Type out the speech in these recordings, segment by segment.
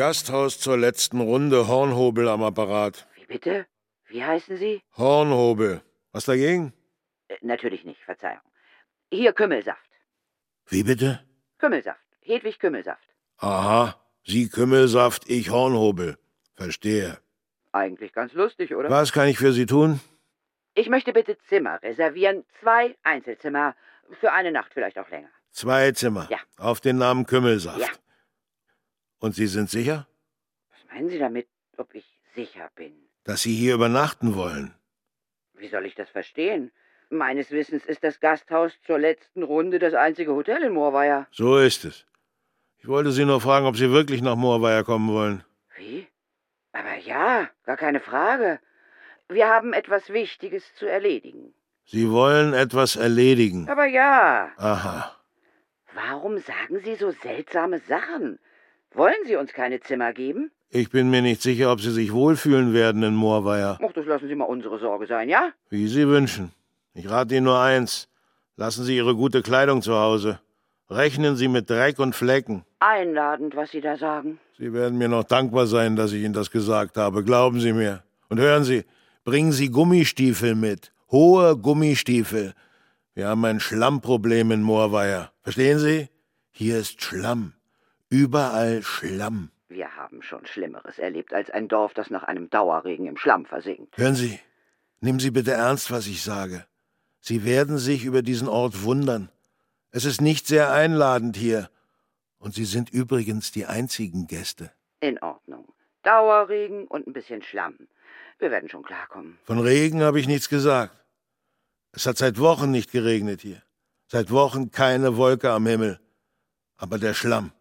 Gasthaus zur letzten Runde, Hornhobel am Apparat. Wie bitte? Wie heißen Sie? Hornhobel. Was dagegen? Äh, natürlich nicht, Verzeihung. Hier Kümmelsaft. Wie bitte? Kümmelsaft. Hedwig Kümmelsaft. Aha. Sie Kümmelsaft, ich Hornhobel. Verstehe. Eigentlich ganz lustig, oder? Was kann ich für Sie tun? Ich möchte bitte Zimmer reservieren. Zwei Einzelzimmer. Für eine Nacht vielleicht auch länger. Zwei Zimmer. Ja. Auf den Namen Kümmelsaft. Ja. Und Sie sind sicher, Was meinen Sie damit, ob ich sicher bin? dass Sie hier übernachten wollen? Wie soll ich das verstehen? Meines Wissens ist das Gasthaus zur letzten Runde das einzige Hotel in Moorweier. So ist es. Ich wollte Sie nur fragen, ob Sie wirklich nach Moorweier kommen wollen. Wie? Aber ja, gar keine Frage. Wir haben etwas Wichtiges zu erledigen. Sie wollen etwas erledigen. Aber ja, Aha. warum sagen Sie so seltsame Sachen? Wollen Sie uns keine Zimmer geben? Ich bin mir nicht sicher, ob Sie sich wohlfühlen werden in Moorweier. Ach, das lassen Sie mal unsere Sorge sein, ja? Wie Sie wünschen. Ich rate Ihnen nur eins. Lassen Sie Ihre gute Kleidung zu Hause. Rechnen Sie mit Dreck und Flecken. Einladend, was Sie da sagen. Sie werden mir noch dankbar sein, dass ich Ihnen das gesagt habe. Glauben Sie mir. Und hören Sie, bringen Sie Gummistiefel mit. Hohe Gummistiefel. Wir haben ein Schlammproblem in Moorweier. Verstehen Sie? Hier ist Schlamm. Überall Schlamm. Wir haben schon Schlimmeres erlebt als ein Dorf, das nach einem Dauerregen im Schlamm versinkt. Hören Sie, nehmen Sie bitte ernst, was ich sage. Sie werden sich über diesen Ort wundern. Es ist nicht sehr einladend hier. Und Sie sind übrigens die einzigen Gäste. In Ordnung. Dauerregen und ein bisschen Schlamm. Wir werden schon klarkommen. Von Regen habe ich nichts gesagt. Es hat seit Wochen nicht geregnet hier. Seit Wochen keine Wolke am Himmel. Aber der Schlamm,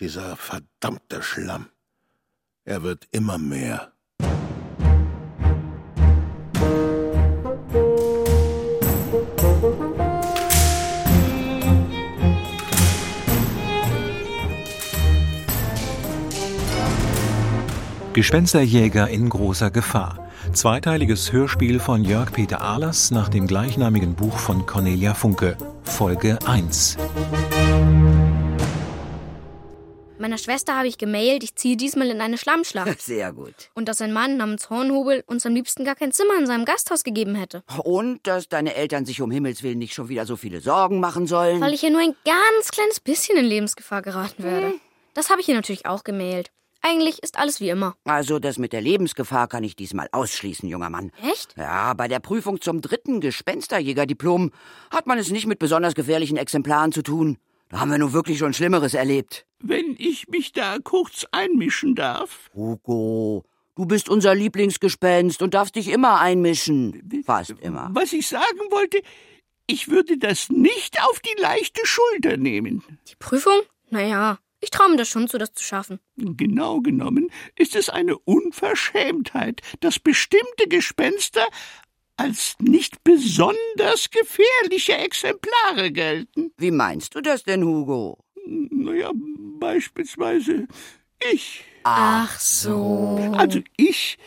dieser verdammte Schlamm, er wird immer mehr. Gespensterjäger in großer Gefahr. Zweiteiliges Hörspiel von Jörg Peter Ahlers nach dem gleichnamigen Buch von Cornelia Funke. Folge 1. Meiner Schwester habe ich gemailt, ich ziehe diesmal in eine Schlammschlacht. Sehr gut. Und dass ein Mann namens Hornhobel uns am liebsten gar kein Zimmer in seinem Gasthaus gegeben hätte. Und dass deine Eltern sich um Himmels Willen nicht schon wieder so viele Sorgen machen sollen. Weil ich ja nur ein ganz kleines bisschen in Lebensgefahr geraten werde. Das habe ich ihr natürlich auch gemailt. Eigentlich ist alles wie immer. Also das mit der Lebensgefahr kann ich diesmal ausschließen, junger Mann. Echt? Ja, bei der Prüfung zum dritten Gespensterjägerdiplom hat man es nicht mit besonders gefährlichen Exemplaren zu tun. Da haben wir nun wirklich schon Schlimmeres erlebt. Wenn ich mich da kurz einmischen darf. Hugo, du bist unser Lieblingsgespenst und darfst dich immer einmischen. Fast immer. Was ich sagen wollte, ich würde das nicht auf die leichte Schulter nehmen. Die Prüfung? Naja, ich traue mir das schon zu, das zu schaffen. Genau genommen ist es eine Unverschämtheit, dass bestimmte Gespenster als nicht besonders gefährliche Exemplare gelten. Wie meinst du das denn, Hugo? Naja, beispielsweise ich. Ach so. Also ich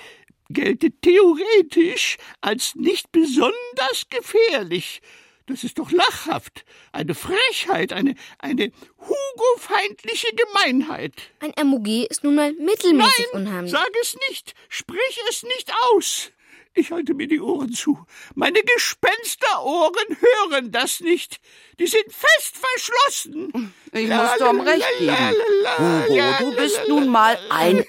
gelte theoretisch als nicht besonders gefährlich. Das ist doch lachhaft. Eine Frechheit, eine, eine Hugo-feindliche Gemeinheit. Ein MUG ist nun mal mittelmäßig Nein, unheimlich. sag es nicht. Sprich es nicht aus. Ich halte mir die Ohren zu. Meine Gespensterohren hören das nicht. Die sind fest verschlossen. Ich muss Tom recht geben. Hugo, du bist nun mal ein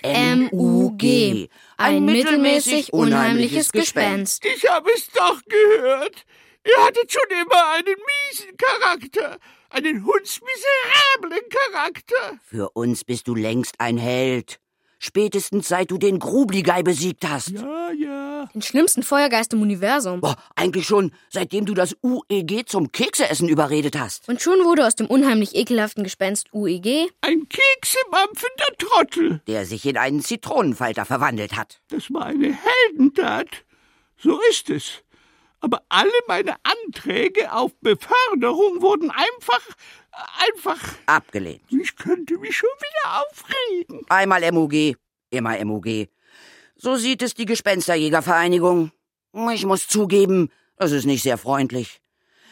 MUG. Ein mittelmäßig unheimliches Gespenst. Ich habe es doch gehört. Ihr hattet schon immer einen miesen Charakter. Einen hundsmiserablen Charakter. Für uns bist du längst ein Held. Spätestens seit du den Grubligei besiegt hast. Ja, ja. Den schlimmsten Feuergeist im Universum. Boah, eigentlich schon, seitdem du das UEG zum Kekseessen überredet hast. Und schon wurde aus dem unheimlich ekelhaften Gespenst UEG Ein keksemampfender Trottel. Der sich in einen Zitronenfalter verwandelt hat. Das war eine Heldentat. So ist es. Aber alle meine Anträge auf Beförderung wurden einfach, einfach. Abgelehnt. Ich könnte mich schon wieder aufregen. Einmal MUG, immer MUG. So sieht es die Gespensterjägervereinigung. Ich muss zugeben, das ist nicht sehr freundlich.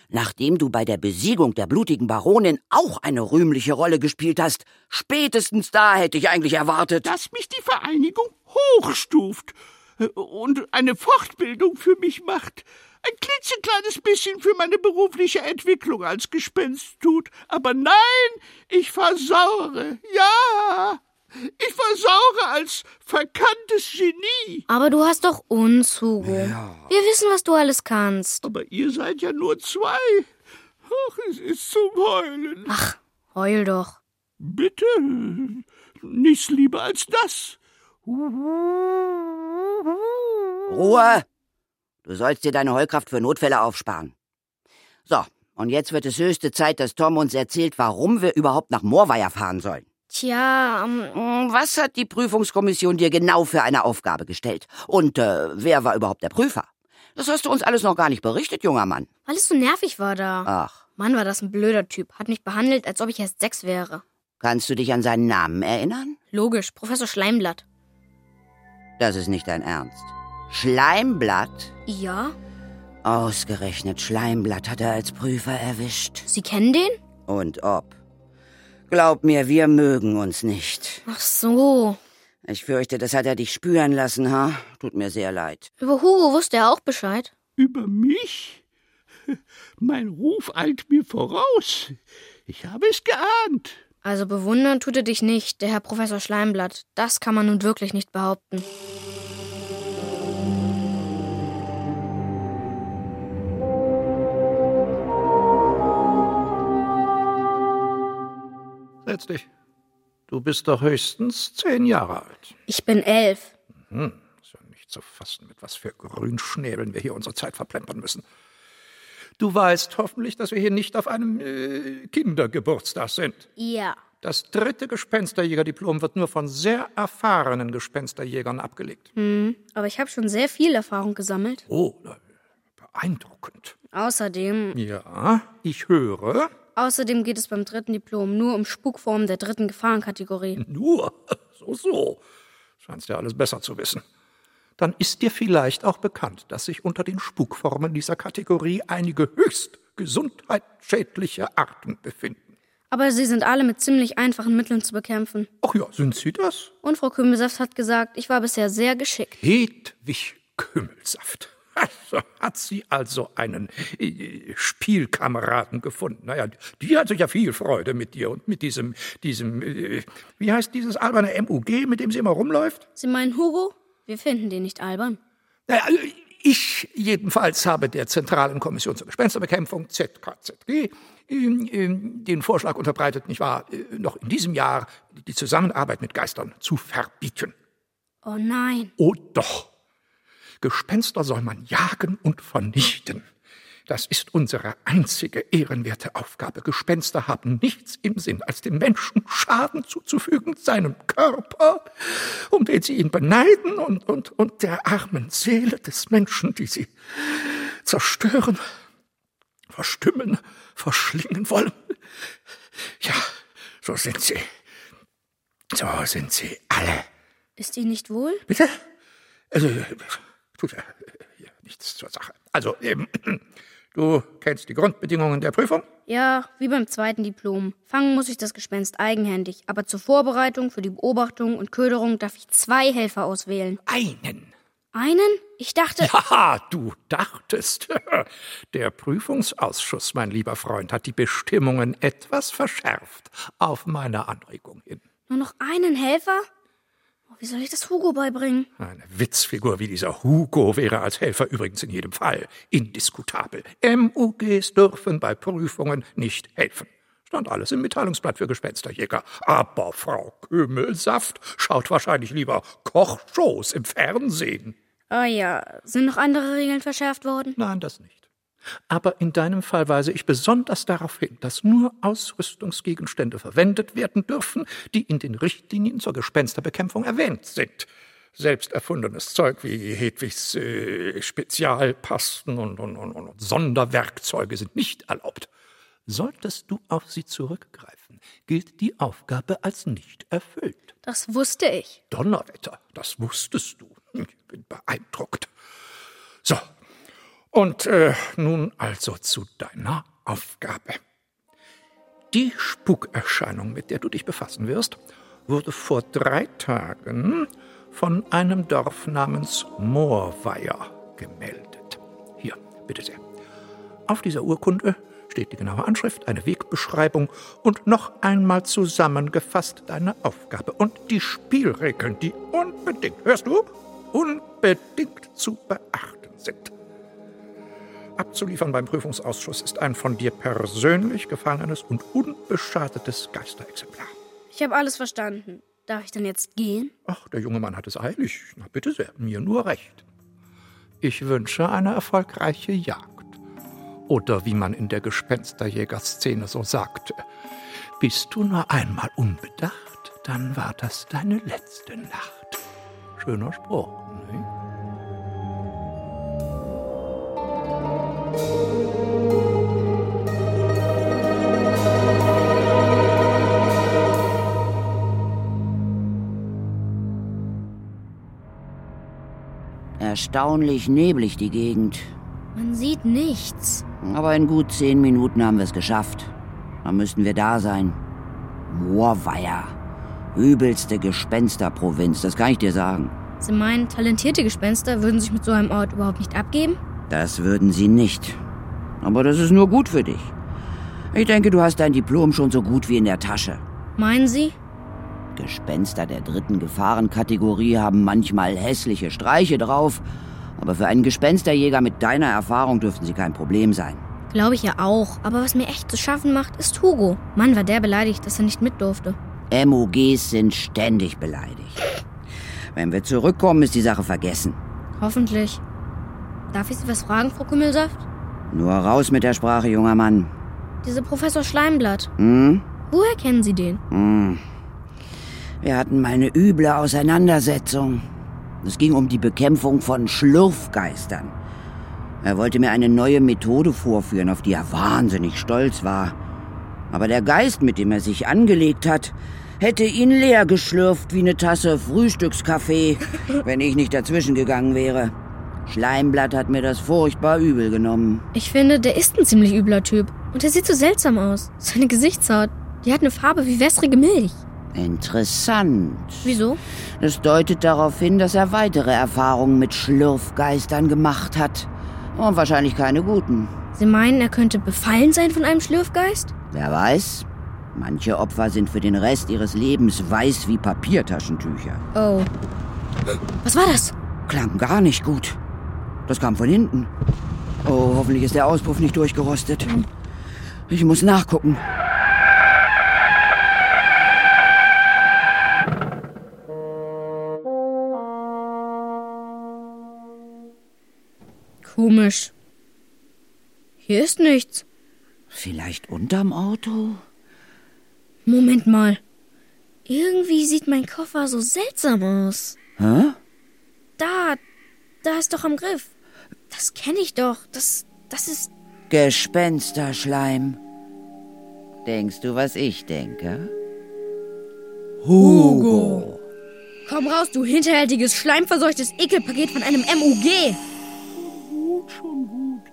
Nachdem du bei der Besiegung der blutigen Baronin auch eine rühmliche Rolle gespielt hast, spätestens da hätte ich eigentlich erwartet. Dass mich die Vereinigung hochstuft und eine Fortbildung für mich macht. Ein klitzekleines bisschen für meine berufliche Entwicklung als Gespenst tut. Aber nein, ich versaure. Ja, ich versaure als verkanntes Genie. Aber du hast doch uns, Hugo. Ja. Wir wissen, was du alles kannst. Aber ihr seid ja nur zwei. Ach, es ist zum Heulen. Ach, heul doch. Bitte, nichts lieber als das. Ruhe! Du sollst dir deine Heulkraft für Notfälle aufsparen. So, und jetzt wird es höchste Zeit, dass Tom uns erzählt, warum wir überhaupt nach Moorweier fahren sollen. Tja, ähm, was hat die Prüfungskommission dir genau für eine Aufgabe gestellt? Und äh, wer war überhaupt der Prüfer? Das hast du uns alles noch gar nicht berichtet, junger Mann. Weil es so nervig war da. Ach. Mann, war das ein blöder Typ. Hat mich behandelt, als ob ich erst sechs wäre. Kannst du dich an seinen Namen erinnern? Logisch, Professor Schleimblatt. Das ist nicht dein Ernst. Schleimblatt? Ja. Ausgerechnet Schleimblatt hat er als Prüfer erwischt. Sie kennen den? Und ob. Glaub mir, wir mögen uns nicht. Ach so. Ich fürchte, das hat er dich spüren lassen, ha? Tut mir sehr leid. Über Hugo wusste er auch Bescheid. Über mich? Mein Ruf eilt mir voraus. Ich habe es geahnt. Also bewundern tut er dich nicht, der Herr Professor Schleimblatt. Das kann man nun wirklich nicht behaupten. Setz dich. Du bist doch höchstens zehn Jahre alt. Ich bin elf. Hm, ist ja nicht zu fassen, mit was für Grünschnäbeln wir hier unsere Zeit verplempern müssen. Du weißt hoffentlich, dass wir hier nicht auf einem äh, Kindergeburtstag sind. Ja. Das dritte Gespensterjägerdiplom wird nur von sehr erfahrenen Gespensterjägern abgelegt. Hm, aber ich habe schon sehr viel Erfahrung gesammelt. Oh, beeindruckend. Außerdem. Ja, ich höre. Außerdem geht es beim dritten Diplom nur um Spukformen der dritten Gefahrenkategorie. Nur? So, so. Scheinst ja alles besser zu wissen. Dann ist dir vielleicht auch bekannt, dass sich unter den Spukformen dieser Kategorie einige höchst gesundheitsschädliche Arten befinden. Aber sie sind alle mit ziemlich einfachen Mitteln zu bekämpfen. Ach ja, sind sie das? Und Frau Kümmelsaft hat gesagt, ich war bisher sehr geschickt. Hedwig Kümmelsaft. Also hat sie also einen äh, Spielkameraden gefunden. Naja, die hat sich ja viel Freude mit dir und mit diesem, diesem, äh, wie heißt dieses alberne MUG, mit dem sie immer rumläuft? Sie meinen Hugo? Wir finden den nicht albern. Naja, also ich jedenfalls habe der Zentralen Kommission zur Gespensterbekämpfung, ZKZG, den Vorschlag unterbreitet, nicht wahr, äh, noch in diesem Jahr die Zusammenarbeit mit Geistern zu verbieten. Oh nein. Oh doch. Gespenster soll man jagen und vernichten. Das ist unsere einzige ehrenwerte Aufgabe. Gespenster haben nichts im Sinn, als dem Menschen Schaden zuzufügen, seinem Körper, um den sie ihn beneiden und, und, und der armen Seele des Menschen, die sie zerstören, verstümmeln, verschlingen wollen. Ja, so sind sie. So sind sie alle. Ist Ihnen nicht wohl? Bitte? Also, tut ja nichts zur Sache. Also, ähm, du kennst die Grundbedingungen der Prüfung? Ja, wie beim zweiten Diplom. Fangen muss ich das Gespenst eigenhändig, aber zur Vorbereitung, für die Beobachtung und Köderung darf ich zwei Helfer auswählen. Einen. Einen? Ich dachte. Ja, du dachtest. Der Prüfungsausschuss, mein lieber Freund, hat die Bestimmungen etwas verschärft, auf meine Anregung hin. Nur noch einen Helfer? Wie soll ich das Hugo beibringen? Eine Witzfigur wie dieser Hugo wäre als Helfer übrigens in jedem Fall indiskutabel. MUGs dürfen bei Prüfungen nicht helfen. Stand alles im Mitteilungsblatt für Gespensterjäger. Aber Frau Kümmelsaft schaut wahrscheinlich lieber Kochshows im Fernsehen. Ah ja, sind noch andere Regeln verschärft worden? Nein, das nicht. Aber in deinem Fall weise ich besonders darauf hin, dass nur Ausrüstungsgegenstände verwendet werden dürfen, die in den Richtlinien zur Gespensterbekämpfung erwähnt sind. Selbst erfundenes Zeug wie Hedwigs äh, Spezialpasten und, und, und, und Sonderwerkzeuge sind nicht erlaubt. Solltest du auf sie zurückgreifen, gilt die Aufgabe als nicht erfüllt. Das wusste ich. Donnerwetter, das wusstest du. Ich bin beeindruckt. So, Und äh, nun also zu deiner Aufgabe. Die Spukerscheinung, mit der du dich befassen wirst, wurde vor drei Tagen von einem Dorf namens Moorweier gemeldet. Hier, bitte sehr. Auf dieser Urkunde steht die genaue Anschrift, eine Wegbeschreibung und noch einmal zusammengefasst deine Aufgabe und die Spielregeln, die unbedingt, hörst du, unbedingt zu beachten sind. Abzuliefern beim Prüfungsausschuss ist ein von dir persönlich gefallenes und unbeschadetes Geisterexemplar. Ich habe alles verstanden. Darf ich denn jetzt gehen? Ach, der junge Mann hat es eilig. Na bitte sehr, mir nur recht. Ich wünsche eine erfolgreiche Jagd. Oder wie man in der Gespensterjäger-Szene so sagte, bist du nur einmal unbedacht, dann war das deine letzte Nacht. Schöner Spruch, ne? Erstaunlich neblig die Gegend. Man sieht nichts. Aber in gut zehn Minuten haben wir es geschafft. Dann müssten wir da sein. Moorweier. Übelste Gespensterprovinz, das kann ich dir sagen. Sie meinen, talentierte Gespenster würden sich mit so einem Ort überhaupt nicht abgeben? Das würden sie nicht. Aber das ist nur gut für dich. Ich denke, du hast dein Diplom schon so gut wie in der Tasche. Meinen Sie? Gespenster der dritten Gefahrenkategorie haben manchmal hässliche Streiche drauf, aber für einen Gespensterjäger mit deiner Erfahrung dürften sie kein Problem sein. Glaube ich ja auch. Aber was mir echt zu schaffen macht, ist Hugo. Mann, war der beleidigt, dass er nicht mit durfte. MOGs sind ständig beleidigt. Wenn wir zurückkommen, ist die Sache vergessen. Hoffentlich. Darf ich Sie was fragen, Frau Kümmelsaft? Nur raus mit der Sprache, junger Mann. Dieser Professor Schleimblatt. Hm? Woher kennen Sie den? Hm. Wir hatten mal eine üble Auseinandersetzung. Es ging um die Bekämpfung von Schlurfgeistern. Er wollte mir eine neue Methode vorführen, auf die er wahnsinnig stolz war. Aber der Geist, mit dem er sich angelegt hat, hätte ihn leer geschlürft wie eine Tasse Frühstückskaffee, wenn ich nicht dazwischen gegangen wäre. Schleimblatt hat mir das furchtbar übel genommen. Ich finde, der ist ein ziemlich übler Typ. Und er sieht so seltsam aus. Seine Gesichtshaut, die hat eine Farbe wie wässrige Milch. Interessant. Wieso? Das deutet darauf hin, dass er weitere Erfahrungen mit Schlürfgeistern gemacht hat. Und wahrscheinlich keine guten. Sie meinen, er könnte befallen sein von einem Schlürfgeist? Wer weiß? Manche Opfer sind für den Rest ihres Lebens weiß wie Papiertaschentücher. Oh. Was war das? Klang gar nicht gut. Das kam von hinten. Oh, hoffentlich ist der Auspuff nicht durchgerostet. Ich muss nachgucken. Komisch. Hier ist nichts. Vielleicht unterm Auto? Moment mal. Irgendwie sieht mein Koffer so seltsam aus. Hä? Da, da ist doch am Griff. Das kenne ich doch. Das, das ist. Gespensterschleim. Denkst du, was ich denke? Hugo. Komm raus, du hinterhältiges, schleimverseuchtes Ekelpaket von einem MUG. Gut, schon gut.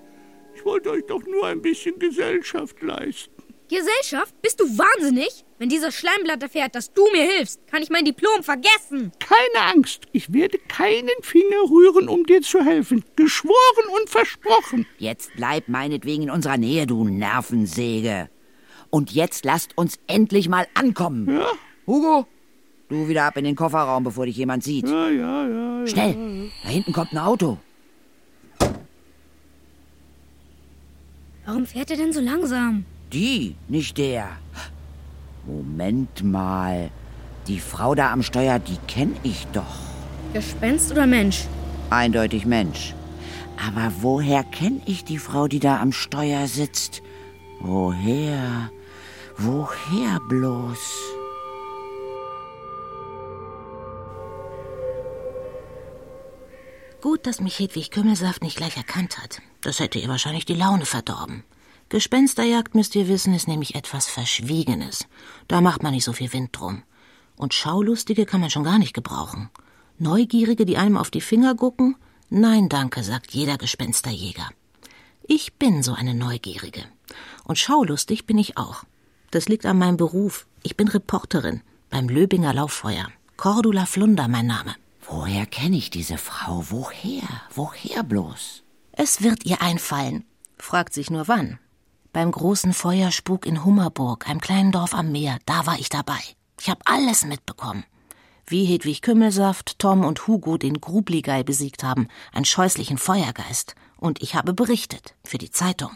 Ich wollte euch doch nur ein bisschen Gesellschaft leisten. Gesellschaft? Bist du wahnsinnig? Wenn dieser Schleimblatt erfährt, dass du mir hilfst, kann ich mein Diplom vergessen. Keine Angst, ich werde keinen Finger rühren, um dir zu helfen. Geschworen und versprochen. Jetzt bleib meinetwegen in unserer Nähe, du Nervensäge. Und jetzt lasst uns endlich mal ankommen. Ja? Hugo, du wieder ab in den Kofferraum, bevor dich jemand sieht. Ja, ja, ja. ja. Schnell, da hinten kommt ein Auto. Warum fährt er denn so langsam? Die, nicht der. Moment mal. Die Frau da am Steuer, die kenn ich doch. Gespenst oder Mensch? Eindeutig Mensch. Aber woher kenn ich die Frau, die da am Steuer sitzt? Woher? Woher bloß? Gut, dass mich Hedwig Kümmelsaft nicht gleich erkannt hat. Das hätte ihr wahrscheinlich die Laune verdorben. Gespensterjagd, müsst ihr wissen, ist nämlich etwas Verschwiegenes. Da macht man nicht so viel Wind drum. Und Schaulustige kann man schon gar nicht gebrauchen. Neugierige, die einem auf die Finger gucken? Nein, danke, sagt jeder Gespensterjäger. Ich bin so eine Neugierige. Und schaulustig bin ich auch. Das liegt an meinem Beruf. Ich bin Reporterin beim Löbinger Lauffeuer. Cordula Flunder mein Name. Woher kenne ich diese Frau? Woher? Woher bloß? Es wird ihr einfallen. Fragt sich nur wann. Beim großen Feuerspuk in Hummerburg, einem kleinen Dorf am Meer, da war ich dabei. Ich habe alles mitbekommen. Wie Hedwig Kümmelsaft, Tom und Hugo den Grubligei besiegt haben, einen scheußlichen Feuergeist. Und ich habe berichtet für die Zeitung.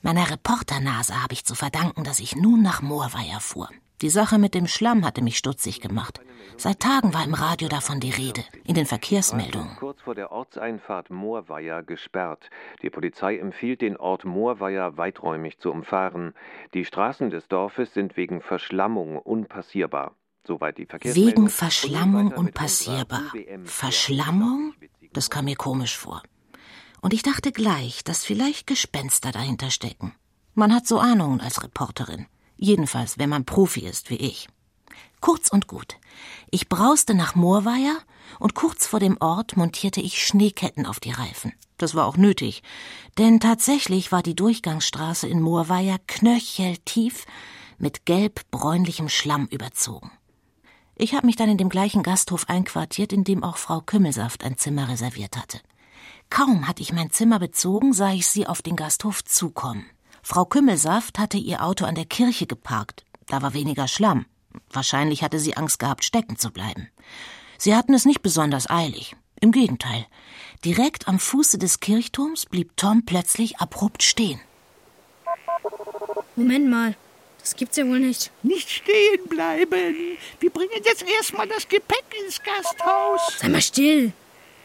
Meiner Reporternase habe ich zu verdanken, dass ich nun nach Moorweier fuhr. Die Sache mit dem Schlamm hatte mich stutzig gemacht. Seit Tagen war im Radio davon die Rede, in den Verkehrsmeldungen. Kurz vor der Ortseinfahrt Moorweier gesperrt. Die Polizei empfiehlt, den Ort Moorweier weiträumig zu umfahren. Die Straßen des Dorfes sind wegen Verschlammung unpassierbar. Soweit die Wegen Verschlammung unpassierbar. Verschlammung? Das kam mir komisch vor. Und ich dachte gleich, dass vielleicht Gespenster dahinter stecken. Man hat so Ahnungen als Reporterin. Jedenfalls, wenn man Profi ist wie ich. Kurz und gut. Ich brauste nach Moorweier und kurz vor dem Ort montierte ich Schneeketten auf die Reifen. Das war auch nötig, denn tatsächlich war die Durchgangsstraße in Moorweier knöcheltief mit gelb-bräunlichem Schlamm überzogen. Ich habe mich dann in dem gleichen Gasthof einquartiert, in dem auch Frau Kümmelsaft ein Zimmer reserviert hatte. Kaum hatte ich mein Zimmer bezogen, sah ich sie auf den Gasthof zukommen. Frau Kümmelsaft hatte ihr Auto an der Kirche geparkt. Da war weniger Schlamm. Wahrscheinlich hatte sie Angst gehabt, stecken zu bleiben. Sie hatten es nicht besonders eilig. Im Gegenteil. Direkt am Fuße des Kirchturms blieb Tom plötzlich abrupt stehen. Moment mal. Das gibt's ja wohl nicht. Nicht stehen bleiben. Wir bringen jetzt erstmal das Gepäck ins Gasthaus. Sei mal still.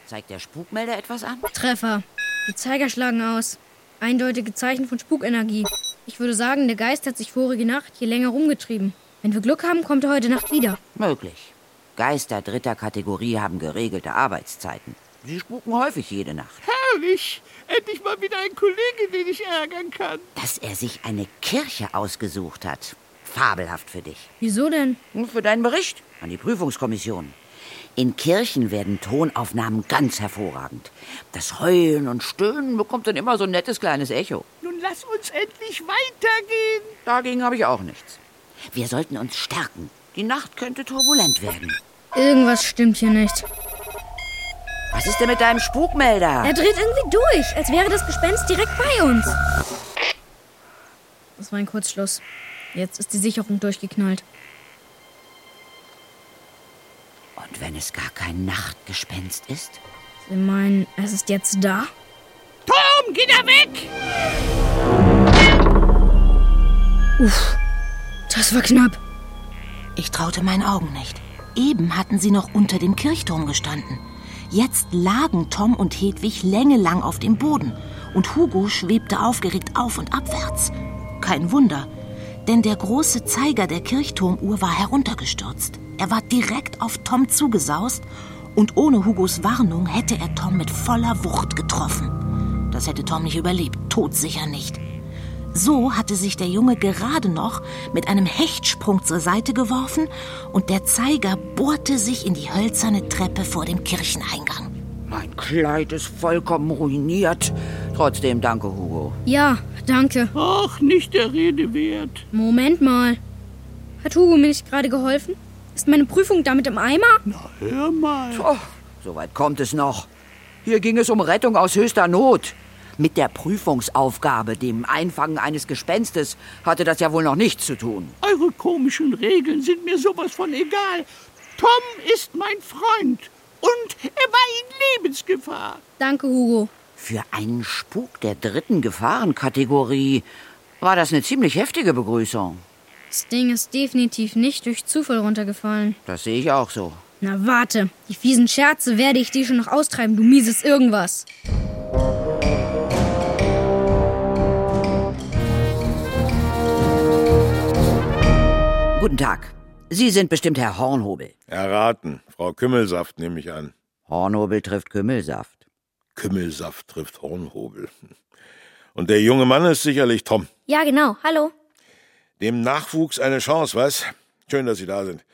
Zeigt der Spukmelder etwas an? Treffer. Die Zeiger schlagen aus. Eindeutige Zeichen von Spukenergie. Ich würde sagen, der Geist hat sich vorige Nacht hier länger rumgetrieben. Wenn wir Glück haben, kommt er heute Nacht wieder. Möglich. Geister dritter Kategorie haben geregelte Arbeitszeiten. Sie spuken häufig jede Nacht. Herrlich. Endlich mal wieder ein Kollege, den ich ärgern kann. Dass er sich eine Kirche ausgesucht hat. Fabelhaft für dich. Wieso denn? Nur für deinen Bericht an die Prüfungskommission. In Kirchen werden Tonaufnahmen ganz hervorragend. Das Heulen und Stöhnen bekommt dann immer so ein nettes kleines Echo. Nun lass uns endlich weitergehen. Dagegen habe ich auch nichts. Wir sollten uns stärken. Die Nacht könnte turbulent werden. Irgendwas stimmt hier nicht. Was ist denn mit deinem Spukmelder? Er dreht irgendwie durch, als wäre das Gespenst direkt bei uns. Das war ein Kurzschluss. Jetzt ist die Sicherung durchgeknallt. Und wenn es gar kein Nachtgespenst ist? Sie meinen, es ist jetzt da? Tom, geh da weg! Uff, das war knapp. Ich traute meinen Augen nicht. Eben hatten sie noch unter dem Kirchturm gestanden. Jetzt lagen Tom und Hedwig längelang auf dem Boden und Hugo schwebte aufgeregt auf und abwärts. Kein Wunder, denn der große Zeiger der Kirchturmuhr war heruntergestürzt. Er war direkt auf Tom zugesaust und ohne Hugos Warnung hätte er Tom mit voller Wucht getroffen. Das hätte Tom nicht überlebt, todsicher nicht. So hatte sich der Junge gerade noch mit einem Hechtsprung zur Seite geworfen und der Zeiger bohrte sich in die hölzerne Treppe vor dem Kircheneingang. Mein Kleid ist vollkommen ruiniert. Trotzdem danke, Hugo. Ja, danke. Ach, nicht der Rede wert. Moment mal. Hat Hugo mir nicht gerade geholfen? Ist meine Prüfung damit im Eimer? Na, hör mal. Oh, soweit kommt es noch. Hier ging es um Rettung aus höchster Not. Mit der Prüfungsaufgabe, dem Einfangen eines Gespenstes, hatte das ja wohl noch nichts zu tun. Eure komischen Regeln sind mir sowas von egal. Tom ist mein Freund. Und er war in Lebensgefahr. Danke, Hugo. Für einen Spuk der dritten Gefahrenkategorie war das eine ziemlich heftige Begrüßung. Das Ding ist definitiv nicht durch Zufall runtergefallen. Das sehe ich auch so. Na warte, die fiesen Scherze werde ich dir schon noch austreiben, du mieses Irgendwas. Guten Tag. Sie sind bestimmt Herr Hornhobel. Erraten. Frau Kümmelsaft nehme ich an. Hornhobel trifft Kümmelsaft. Kümmelsaft trifft Hornhobel. Und der junge Mann ist sicherlich Tom. Ja, genau. Hallo. Dem Nachwuchs eine Chance, was? Schön, dass Sie da sind.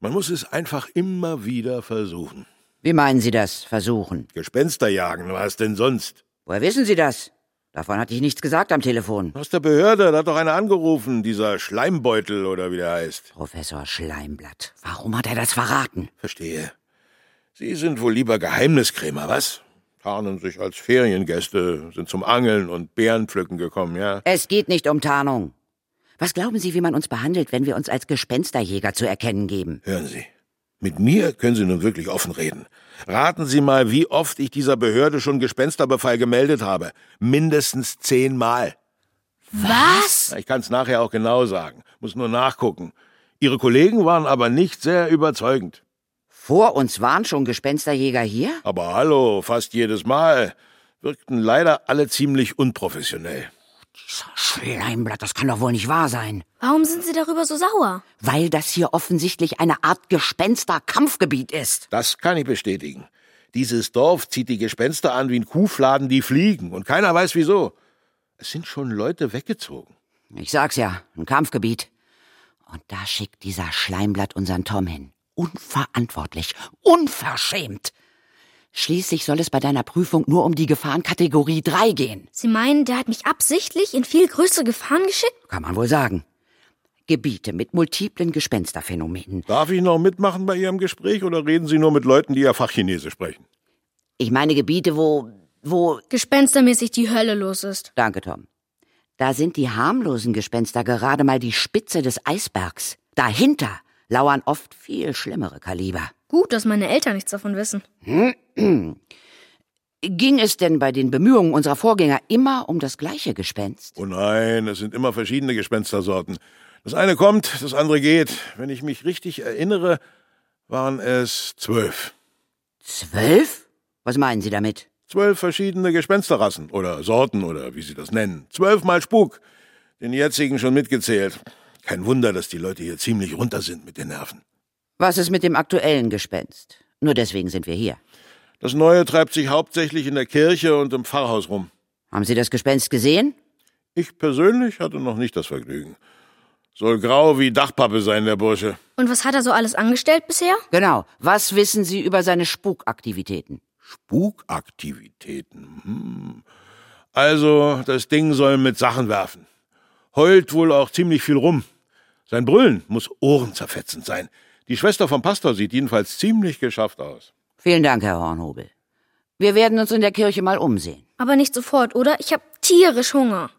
Man muss es einfach immer wieder versuchen. Wie meinen Sie das, versuchen? Gespenster jagen, was denn sonst? Woher wissen Sie das? Davon hatte ich nichts gesagt am Telefon. Aus der Behörde, da hat doch einer angerufen, dieser Schleimbeutel oder wie der heißt. Professor Schleimblatt. Warum hat er das verraten? Verstehe. Sie sind wohl lieber Geheimniskrämer, was? Tarnen sich als Feriengäste, sind zum Angeln und Bärenpflücken gekommen, ja? Es geht nicht um Tarnung. Was glauben Sie, wie man uns behandelt, wenn wir uns als Gespensterjäger zu erkennen geben? Hören Sie, mit mir können Sie nun wirklich offen reden. Raten Sie mal, wie oft ich dieser Behörde schon Gespensterbefall gemeldet habe. Mindestens zehnmal. Was? Ich kann es nachher auch genau sagen, muss nur nachgucken. Ihre Kollegen waren aber nicht sehr überzeugend. Vor uns waren schon Gespensterjäger hier? Aber hallo, fast jedes Mal. Wirkten leider alle ziemlich unprofessionell. Dieser Schleimblatt, das kann doch wohl nicht wahr sein. Warum sind Sie darüber so sauer? Weil das hier offensichtlich eine Art Gespenster-Kampfgebiet ist. Das kann ich bestätigen. Dieses Dorf zieht die Gespenster an wie ein Kuhfladen, die fliegen. Und keiner weiß wieso. Es sind schon Leute weggezogen. Ich sag's ja, ein Kampfgebiet. Und da schickt dieser Schleimblatt unseren Tom hin. Unverantwortlich, unverschämt. Schließlich soll es bei deiner Prüfung nur um die Gefahrenkategorie 3 gehen. Sie meinen, der hat mich absichtlich in viel größere Gefahren geschickt? Kann man wohl sagen. Gebiete mit multiplen Gespensterphänomenen. Darf ich noch mitmachen bei Ihrem Gespräch oder reden Sie nur mit Leuten, die ja Fachchinesisch sprechen? Ich meine Gebiete, wo, wo, Gespenstermäßig die Hölle los ist. danke Tom. Da sind die harmlosen Gespenster gerade mal die Spitze des Eisbergs. Dahinter lauern oft viel schlimmere Kaliber. Gut, dass meine Eltern nichts davon wissen. Ging es denn bei den Bemühungen unserer Vorgänger immer um das gleiche Gespenst? Oh nein, es sind immer verschiedene Gespenstersorten. Das eine kommt, das andere geht. Wenn ich mich richtig erinnere, waren es zwölf. Zwölf? Was meinen Sie damit? Zwölf verschiedene Gespensterrassen oder Sorten oder wie Sie das nennen. Zwölfmal Spuk. Den jetzigen schon mitgezählt. Kein Wunder, dass die Leute hier ziemlich runter sind mit den Nerven. Was ist mit dem aktuellen Gespenst? Nur deswegen sind wir hier. Das Neue treibt sich hauptsächlich in der Kirche und im Pfarrhaus rum. Haben Sie das Gespenst gesehen? Ich persönlich hatte noch nicht das Vergnügen. Soll grau wie Dachpappe sein, der Bursche. Und was hat er so alles angestellt bisher? Genau. Was wissen Sie über seine Spukaktivitäten? Spukaktivitäten. Hm. Also, das Ding soll mit Sachen werfen. Heult wohl auch ziemlich viel rum. Sein Brüllen muss ohrenzerfetzend sein. Die Schwester vom Pastor sieht jedenfalls ziemlich geschafft aus. Vielen Dank, Herr Hornhobel. Wir werden uns in der Kirche mal umsehen. Aber nicht sofort, oder? Ich hab tierisch Hunger.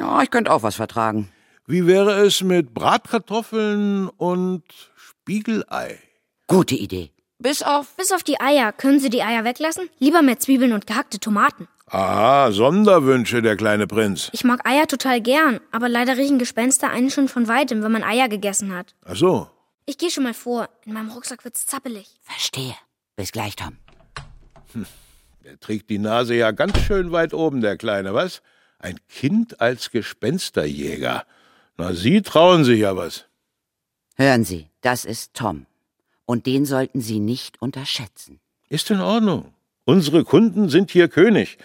Ja, ich könnte auch was vertragen. Wie wäre es mit Bratkartoffeln und Spiegelei? Gute Idee. Bis auf. Bis auf die Eier. Können Sie die Eier weglassen? Lieber mehr Zwiebeln und gehackte Tomaten. Aha, Sonderwünsche, der kleine Prinz. Ich mag Eier total gern, aber leider riechen Gespenster einen schon von weitem, wenn man Eier gegessen hat. Ach so. Ich gehe schon mal vor. In meinem Rucksack wird's zappelig. Verstehe. Bis gleich, Tom. Der trägt die Nase ja ganz schön weit oben, der Kleine, was? Ein Kind als Gespensterjäger. Na, Sie trauen sich ja was. Hören Sie, das ist Tom. Und den sollten Sie nicht unterschätzen. Ist in Ordnung. Unsere Kunden sind hier König.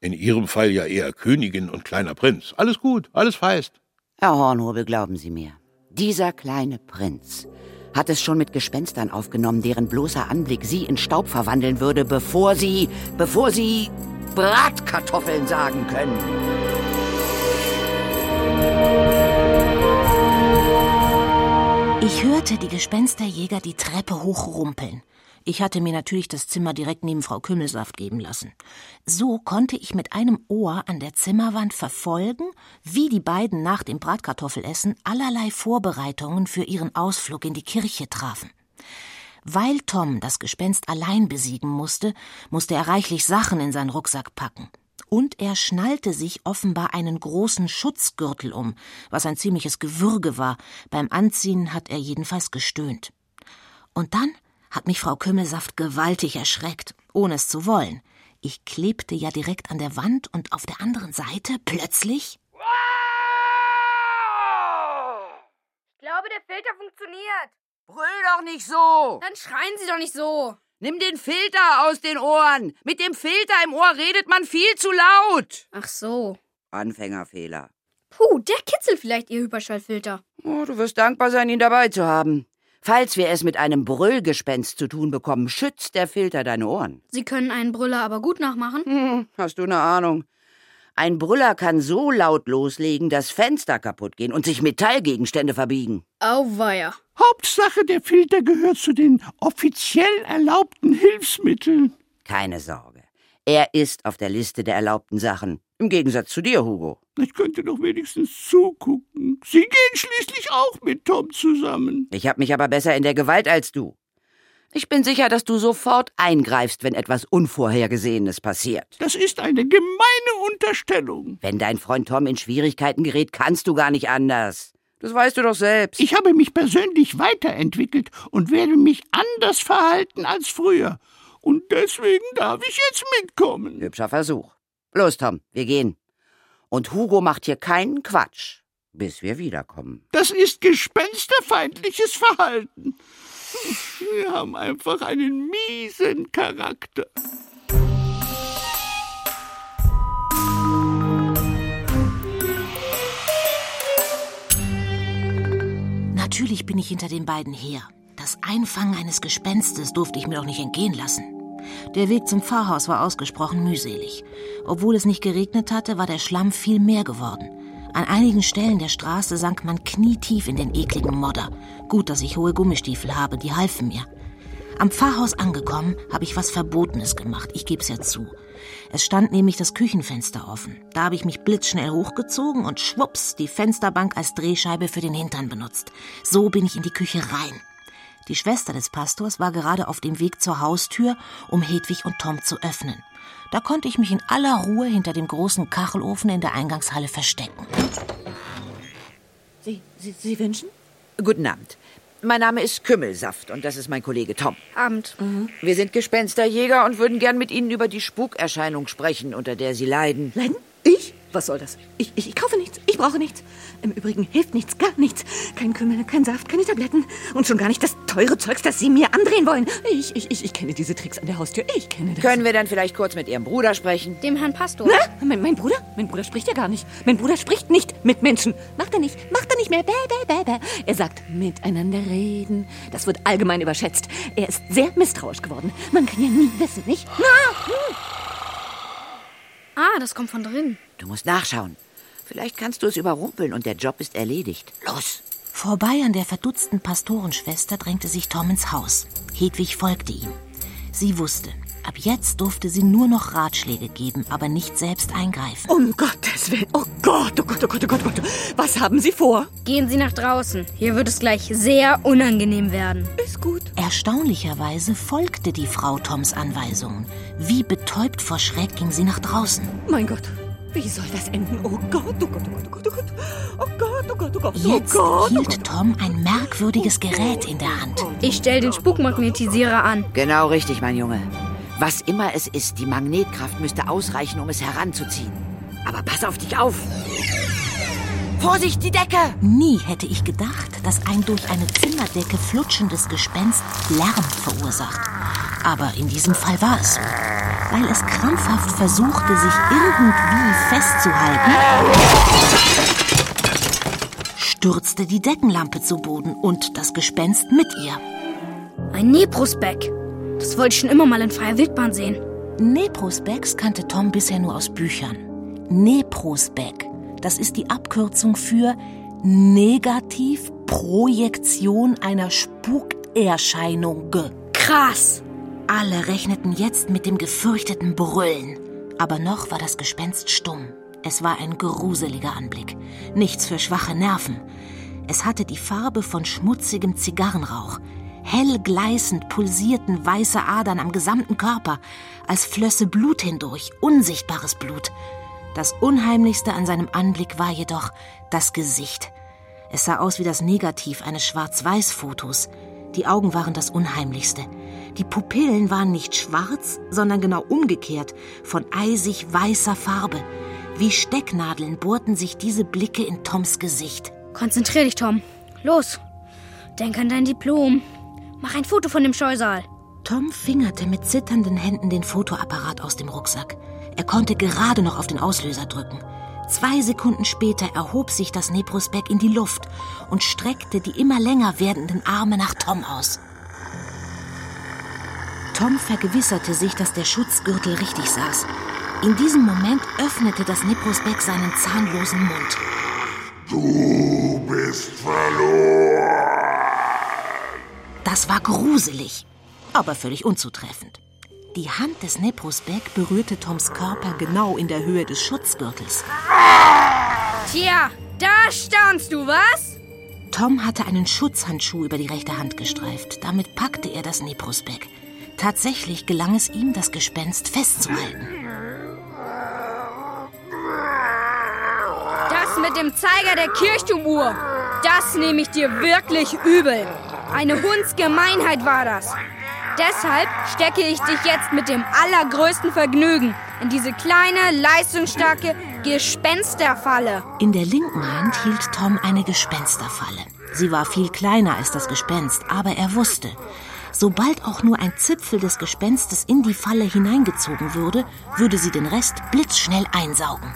In Ihrem Fall ja eher Königin und kleiner Prinz. Alles gut, alles feist. Herr Hornhobel, glauben Sie mir. Dieser kleine Prinz hat es schon mit Gespenstern aufgenommen, deren bloßer Anblick Sie in Staub verwandeln würde, bevor Sie, bevor Sie Bratkartoffeln sagen können. Ich hörte die Gespensterjäger die Treppe hochrumpeln. Ich hatte mir natürlich das Zimmer direkt neben Frau Kümmelsaft geben lassen. So konnte ich mit einem Ohr an der Zimmerwand verfolgen, wie die beiden nach dem Bratkartoffelessen allerlei Vorbereitungen für ihren Ausflug in die Kirche trafen. Weil Tom das Gespenst allein besiegen musste, musste er reichlich Sachen in seinen Rucksack packen. Und er schnallte sich offenbar einen großen Schutzgürtel um, was ein ziemliches Gewürge war. Beim Anziehen hat er jedenfalls gestöhnt. Und dann hat mich Frau Kümmelsaft gewaltig erschreckt, ohne es zu wollen. Ich klebte ja direkt an der Wand und auf der anderen Seite plötzlich Ich glaube, der Filter funktioniert. Brüll doch nicht so! Dann schreien Sie doch nicht so. Nimm den Filter aus den Ohren! Mit dem Filter im Ohr redet man viel zu laut! Ach so. Anfängerfehler. Puh, der kitzelt vielleicht Ihr Hyperschallfilter. Oh, du wirst dankbar sein, ihn dabei zu haben. Falls wir es mit einem Brüllgespenst zu tun bekommen, schützt der Filter deine Ohren. Sie können einen Brüller aber gut nachmachen. Hm, hast du eine Ahnung? Ein Brüller kann so laut loslegen, dass Fenster kaputt gehen und sich Metallgegenstände verbiegen. Auweia. Hauptsache, der Filter gehört zu den offiziell erlaubten Hilfsmitteln. Keine Sorge. Er ist auf der Liste der erlaubten Sachen. Im Gegensatz zu dir, Hugo. Ich könnte doch wenigstens zugucken. Sie gehen schließlich auch mit Tom zusammen. Ich habe mich aber besser in der Gewalt als du. Ich bin sicher, dass du sofort eingreifst, wenn etwas Unvorhergesehenes passiert. Das ist eine gemeine Unterstellung. Wenn dein Freund Tom in Schwierigkeiten gerät, kannst du gar nicht anders. Das weißt du doch selbst. Ich habe mich persönlich weiterentwickelt und werde mich anders verhalten als früher. Und deswegen darf ich jetzt mitkommen. Hübscher Versuch. Los, Tom, wir gehen. Und Hugo macht hier keinen Quatsch, bis wir wiederkommen. Das ist gespensterfeindliches Verhalten. Wir haben einfach einen miesen Charakter. Natürlich bin ich hinter den beiden her. Das Einfangen eines Gespenstes durfte ich mir doch nicht entgehen lassen. Der Weg zum Pfarrhaus war ausgesprochen mühselig. Obwohl es nicht geregnet hatte, war der Schlamm viel mehr geworden. An einigen Stellen der Straße sank man knietief in den ekligen Modder. Gut, dass ich hohe Gummistiefel habe, die halfen mir. Am Pfarrhaus angekommen, habe ich was Verbotenes gemacht, ich geb's ja zu. Es stand nämlich das Küchenfenster offen. Da habe ich mich blitzschnell hochgezogen und schwupps die Fensterbank als Drehscheibe für den Hintern benutzt. So bin ich in die Küche rein. Die Schwester des Pastors war gerade auf dem Weg zur Haustür, um Hedwig und Tom zu öffnen. Da konnte ich mich in aller Ruhe hinter dem großen Kachelofen in der Eingangshalle verstecken. Sie, Sie, Sie wünschen? Guten Abend. Mein Name ist Kümmelsaft und das ist mein Kollege Tom. Abend. Wir sind Gespensterjäger und würden gern mit Ihnen über die Spukerscheinung sprechen, unter der Sie leiden. Leiden? Ich? Was soll das? Ich, ich, ich kaufe nichts. Ich brauche nichts. Im Übrigen hilft nichts, gar nichts. Kein Kümmel, kein Saft, keine Tabletten. Und schon gar nicht das teure Zeugs, das Sie mir andrehen wollen. Ich, ich, ich, ich kenne diese Tricks an der Haustür. Ich kenne das. Können wir dann vielleicht kurz mit Ihrem Bruder sprechen? Dem Herrn Pastor. Na, mein, mein Bruder? Mein Bruder spricht ja gar nicht. Mein Bruder spricht nicht mit Menschen. Macht er nicht. Macht er nicht mehr. Bäh, bäh, bäh, bäh. Er sagt, miteinander reden. Das wird allgemein überschätzt. Er ist sehr misstrauisch geworden. Man kann ja nie wissen, nicht? Na, hm. Ah, das kommt von drin. Du musst nachschauen. Vielleicht kannst du es überrumpeln und der Job ist erledigt. Los! Vorbei an der verdutzten Pastorenschwester drängte sich Tom ins Haus. Hedwig folgte ihm. Sie wusste, ab jetzt durfte sie nur noch Ratschläge geben, aber nicht selbst eingreifen. Um Gottes Willen. Oh Gott, oh Gott, oh Gott, oh Gott, oh Gott. Was haben Sie vor? Gehen Sie nach draußen. Hier wird es gleich sehr unangenehm werden. Ist gut. Erstaunlicherweise folgte die Frau Toms Anweisungen. Wie betäubt vor Schreck ging sie nach draußen. Mein Gott. Wie soll das enden? Oh Gott, oh Gott, oh Gott, oh Gott, oh Gott. Oh Gott, oh Gott, oh Gott. Jetzt oh Gott, oh hielt Gott. Tom ein merkwürdiges Gerät in der Hand. Ich stelle den Spukmagnetisierer an. Genau richtig, mein Junge. Was immer es ist, die Magnetkraft müsste ausreichen, um es heranzuziehen. Aber pass auf dich auf! Vorsicht, die Decke! Nie hätte ich gedacht, dass ein durch eine Zimmerdecke flutschendes Gespenst Lärm verursacht. Aber in diesem Fall war es so. Weil es krampfhaft versuchte, sich irgendwie festzuhalten, stürzte die Deckenlampe zu Boden und das Gespenst mit ihr. Ein Neprosbeck. Das wollte ich schon immer mal in freier Wildbahn sehen. Neprosbecks kannte Tom bisher nur aus Büchern. Neprosbeck, das ist die Abkürzung für Negativprojektion einer Spukerscheinung. Krass. Alle rechneten jetzt mit dem gefürchteten Brüllen. Aber noch war das Gespenst stumm. Es war ein gruseliger Anblick. Nichts für schwache Nerven. Es hatte die Farbe von schmutzigem Zigarrenrauch. Hell gleißend pulsierten weiße Adern am gesamten Körper, als flösse Blut hindurch, unsichtbares Blut. Das Unheimlichste an seinem Anblick war jedoch das Gesicht. Es sah aus wie das Negativ eines Schwarz-Weiß-Fotos. Die Augen waren das Unheimlichste. Die Pupillen waren nicht schwarz, sondern genau umgekehrt, von eisig weißer Farbe. Wie Stecknadeln bohrten sich diese Blicke in Toms Gesicht. Konzentrier dich, Tom. Los. Denk an dein Diplom. Mach ein Foto von dem Scheusal. Tom fingerte mit zitternden Händen den Fotoapparat aus dem Rucksack. Er konnte gerade noch auf den Auslöser drücken. Zwei Sekunden später erhob sich das Neprosbeck in die Luft und streckte die immer länger werdenden Arme nach Tom aus. Tom vergewisserte sich, dass der Schutzgürtel richtig saß. In diesem Moment öffnete das Neprosbeck seinen zahnlosen Mund. Du bist verloren. Das war gruselig, aber völlig unzutreffend. Die Hand des Neprosbeck berührte Toms Körper genau in der Höhe des Schutzgürtels. Tja, da staunst du, was? Tom hatte einen Schutzhandschuh über die rechte Hand gestreift. Damit packte er das Neprosbeck. Tatsächlich gelang es ihm, das Gespenst festzuhalten. Das mit dem Zeiger der Kirchturmuhr, das nehme ich dir wirklich übel. Eine Hundsgemeinheit war das. Deshalb stecke ich dich jetzt mit dem allergrößten Vergnügen in diese kleine, leistungsstarke Gespensterfalle. In der linken Hand hielt Tom eine Gespensterfalle. Sie war viel kleiner als das Gespenst, aber er wusste, sobald auch nur ein Zipfel des Gespenstes in die Falle hineingezogen würde, würde sie den Rest blitzschnell einsaugen.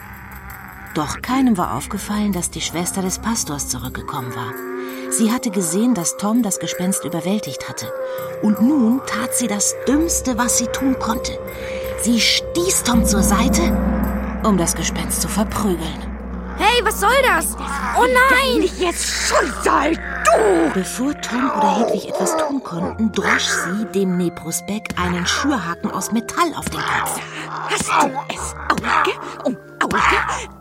Doch keinem war aufgefallen, dass die Schwester des Pastors zurückgekommen war. Sie hatte gesehen, dass Tom das Gespenst überwältigt hatte. Und nun tat sie das Dümmste, was sie tun konnte. Sie stieß Tom zur Seite, um das Gespenst zu verprügeln. Hey, was soll das? Oh nein! Nicht jetzt Schicksal, du! Bevor Tom oder Hedwig etwas tun konnten, drosch sie dem Neprosbeck einen Schürhaken aus Metall auf den Kopf. Hast du es Auge um Auge,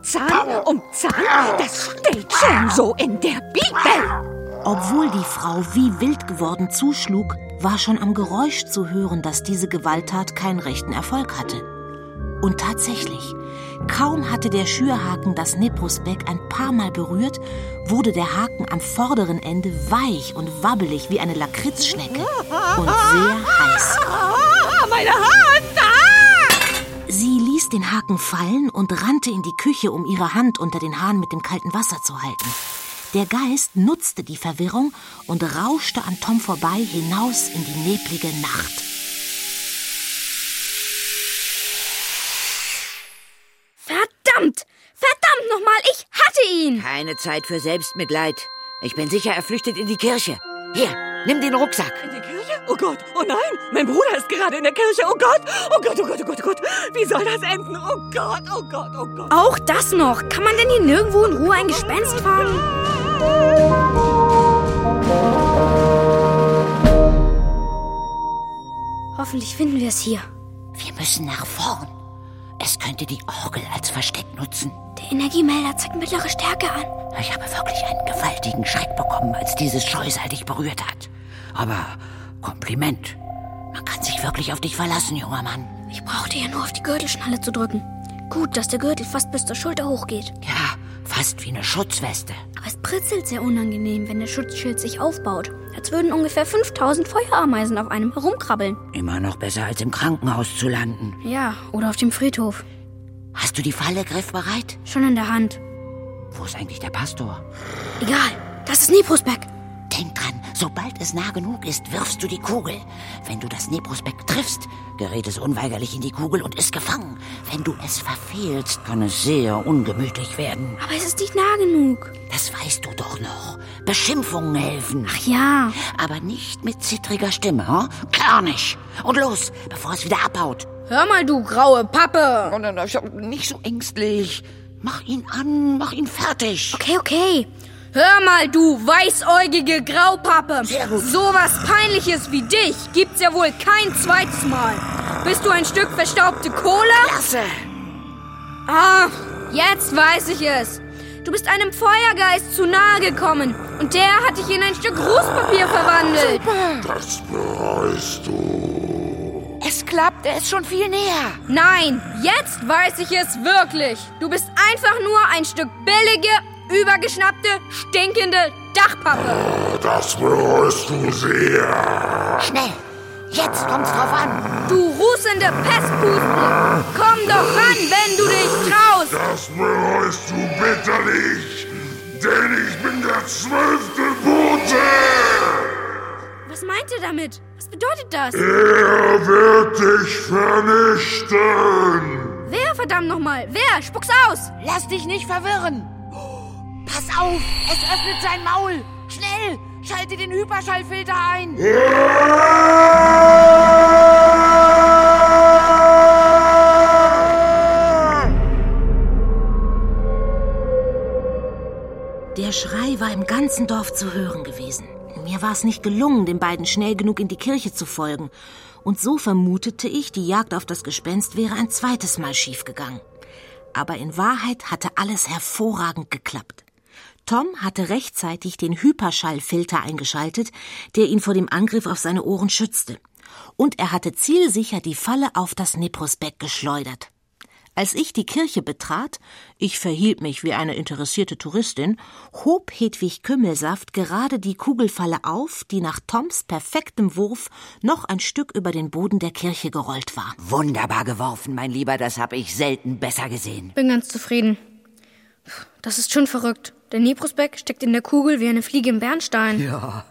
Zahn um Zahn? Das steht schon so in der Bibel. Obwohl die Frau wie wild geworden zuschlug, war schon am Geräusch zu hören, dass diese Gewalttat keinen rechten Erfolg hatte. Und tatsächlich, kaum hatte der Schürhaken das Neprosbeck ein paar Mal berührt, wurde der Haken am vorderen Ende weich und wabbelig wie eine Lakritzschnecke und sehr heiß. Ah, meine Hand! Ah! Sie ließ den Haken fallen und rannte in die Küche, um ihre Hand unter den Hahn mit dem kalten Wasser zu halten. Der Geist nutzte die Verwirrung und rauschte an Tom vorbei hinaus in die neblige Nacht. Verdammt! Verdammt nochmal, ich hatte ihn! Keine Zeit für Selbstmitleid. Ich bin sicher, er flüchtet in die Kirche. Hier, nimm den Rucksack. In die Kirche? Oh Gott, oh nein, mein Bruder ist gerade in der Kirche. Oh Gott, oh Gott, oh Gott, oh Gott, oh Gott. Wie soll das enden? Oh Gott, oh Gott, oh Gott. Auch das noch. Kann man denn hier nirgendwo in Ruhe ein Gespenst fangen? Hoffentlich finden wir es hier. Wir müssen nach vorn. Es könnte die Orgel als Versteck nutzen. Der Energiemelder zeigt mittlere Stärke an. Ich habe wirklich einen gewaltigen Schreck bekommen, als dieses Scheusal dich berührt hat. Aber Kompliment. Man kann sich wirklich auf dich verlassen, junger Mann. Ich brauchte ja nur auf die Gürtelschnalle zu drücken. Gut, dass der Gürtel fast bis zur Schulter hochgeht. Ja, fast wie eine Schutzweste. Aber es pritzelt sehr unangenehm, wenn der Schutzschild sich aufbaut. Als würden ungefähr 5000 Feuerameisen auf einem herumkrabbeln. Immer noch besser als im Krankenhaus zu landen. Ja, oder auf dem Friedhof. Hast du die Falle griffbereit? Schon in der Hand. Wo ist eigentlich der Pastor? Egal, das ist Neprosbeck. Denk dran, sobald es nah genug ist, wirfst du die Kugel. Wenn du das Neprosbeck triffst, gerät es unweigerlich in die Kugel und ist gefangen. Wenn du es verfehlst, kann es sehr ungemütlich werden. Aber es ist nicht nah genug. Das weißt du doch noch. Beschimpfungen helfen. Ach ja. Aber nicht mit zittriger Stimme, hm? Körnig. Und los, bevor es wieder abhaut. Hör mal, du graue Pappe. Oh, nein, nein, nicht so ängstlich. Mach ihn an, mach ihn fertig. Okay, okay. Hör mal, du weißäugige Graupappe. Sehr gut. So was Peinliches wie dich gibt's ja wohl kein zweites Mal. Bist du ein Stück verstaubte Kohle? Klasse. Ah, jetzt weiß ich es. Du bist einem Feuergeist zu nahe gekommen und der hat dich in ein Stück Rußpapier verwandelt. Das bereust du. Es klappt, er ist schon viel näher. Nein, jetzt weiß ich es wirklich. Du bist einfach nur ein Stück billige, übergeschnappte, stinkende Dachpappe. Das bereust du sehr. Schnell, jetzt kommt's drauf an. Du rußende Pestpusten. Komm doch ran, wenn du dich traust. Das bereust du bitterlich. Denn ich bin der zwölfte Bote. Was meint ihr damit? Was bedeutet das? Er wird dich vernichten. Wer, verdammt nochmal? Wer? Spuck's aus! Lass dich nicht verwirren. Pass auf! Es öffnet sein Maul! Schnell! Schalte den Hyperschallfilter ein! Der Schrei war im ganzen Dorf zu hören gewesen. Mir war es nicht gelungen, den beiden schnell genug in die Kirche zu folgen. Und so vermutete ich, die Jagd auf das Gespenst wäre ein zweites Mal schiefgegangen. Aber in Wahrheit hatte alles hervorragend geklappt. Tom hatte rechtzeitig den Hyperschallfilter eingeschaltet, der ihn vor dem Angriff auf seine Ohren schützte. Und er hatte zielsicher die Falle auf das Neprosbeck geschleudert. Als ich die Kirche betrat, ich verhielt mich wie eine interessierte Touristin, hob Hedwig Kümmelsaft gerade die Kugelfalle auf, die nach Toms perfektem Wurf noch ein Stück über den Boden der Kirche gerollt war. Wunderbar geworfen, mein Lieber, das habe ich selten besser gesehen. Bin ganz zufrieden. Das ist schon verrückt. Der Neprosbeck steckt in der Kugel wie eine Fliege im Bernstein. Ja.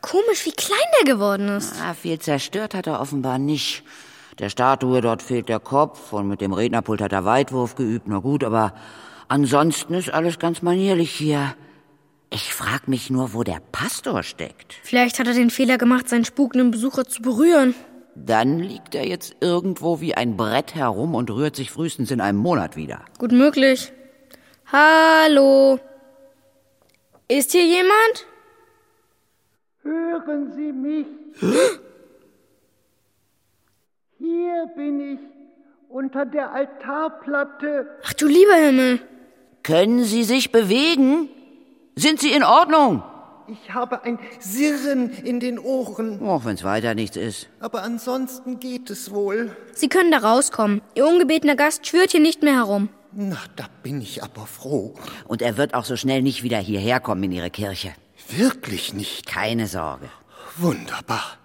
Komisch, wie klein der geworden ist. Ah, viel zerstört hat er offenbar nicht. Der Statue dort fehlt der Kopf und mit dem Rednerpult hat er Weitwurf geübt. Na gut, aber ansonsten ist alles ganz manierlich hier. Ich frag mich nur, wo der Pastor steckt. Vielleicht hat er den Fehler gemacht, seinen spukenden Besucher zu berühren. Dann liegt er jetzt irgendwo wie ein Brett herum und rührt sich frühestens in einem Monat wieder. Gut möglich. Hallo. Ist hier jemand? Hören Sie mich. Hier bin ich, unter der Altarplatte. Ach du lieber Himmel. Können Sie sich bewegen? Sind Sie in Ordnung? Ich habe ein Sirren in den Ohren. Och, wenn's weiter nichts ist. Aber ansonsten geht es wohl. Sie können da rauskommen. Ihr ungebetener Gast schwört hier nicht mehr herum. Na, da bin ich aber froh. Und er wird auch so schnell nicht wieder hierher kommen in Ihre Kirche. Wirklich nicht. Keine Sorge. Wunderbar.